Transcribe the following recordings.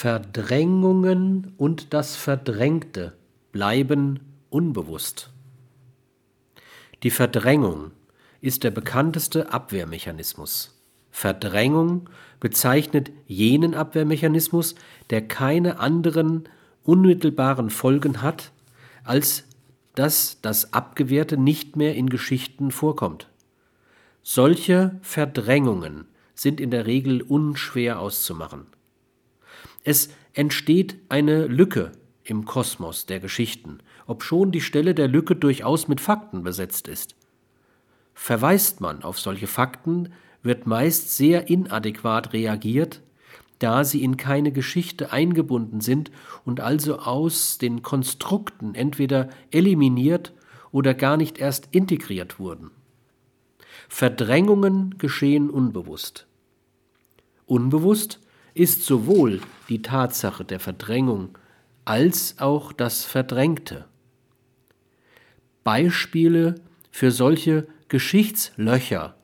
Verdrängungen und das Verdrängte bleiben unbewusst. Die Verdrängung ist der bekannteste Abwehrmechanismus. Verdrängung bezeichnet jenen Abwehrmechanismus, der keine anderen unmittelbaren Folgen hat, als dass das Abgewehrte nicht mehr in Geschichten vorkommt. Solche Verdrängungen sind in der Regel unschwer auszumachen. Es entsteht eine Lücke im Kosmos der Geschichten, obschon die Stelle der Lücke durchaus mit Fakten besetzt ist. Verweist man auf solche Fakten, wird meist sehr inadäquat reagiert, da sie in keine Geschichte eingebunden sind und also aus den Konstrukten entweder eliminiert oder gar nicht erst integriert wurden. Verdrängungen geschehen unbewusst. Unbewusst ist sowohl die Tatsache der Verdrängung als auch das Verdrängte. Beispiele für solche Geschichtslöcher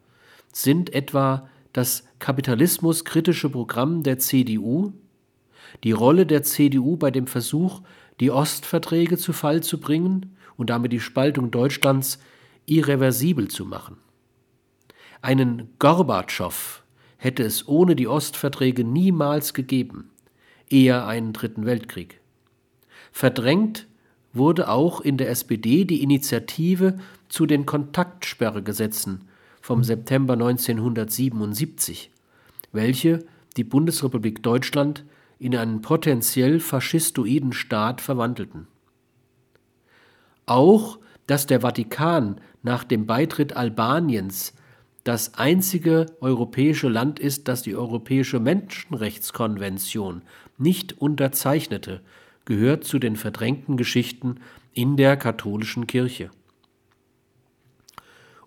sind etwa das kapitalismuskritische Programm der CDU, die Rolle der CDU bei dem Versuch, die Ostverträge zu Fall zu bringen und damit die Spaltung Deutschlands irreversibel zu machen. Einen Gorbatschow hätte es ohne die Ostverträge niemals gegeben, eher einen dritten Weltkrieg. Verdrängt wurde auch in der SPD die Initiative zu den Kontaktsperregesetzen vom September 1977, welche die Bundesrepublik Deutschland in einen potenziell faschistoiden Staat verwandelten. Auch, dass der Vatikan nach dem Beitritt Albaniens das einzige europäische Land ist, das die Europäische Menschenrechtskonvention nicht unterzeichnete, gehört zu den verdrängten Geschichten in der katholischen Kirche.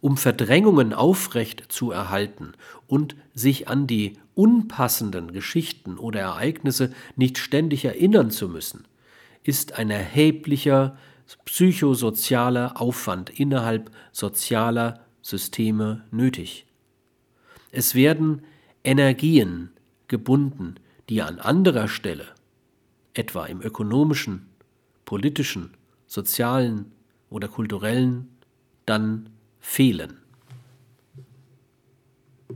Um Verdrängungen aufrecht zu erhalten und sich an die unpassenden Geschichten oder Ereignisse nicht ständig erinnern zu müssen, ist ein erheblicher psychosozialer Aufwand innerhalb sozialer Systeme nötig. Es werden Energien gebunden, die an anderer Stelle, etwa im ökonomischen, politischen, sozialen oder kulturellen, dann fehlen.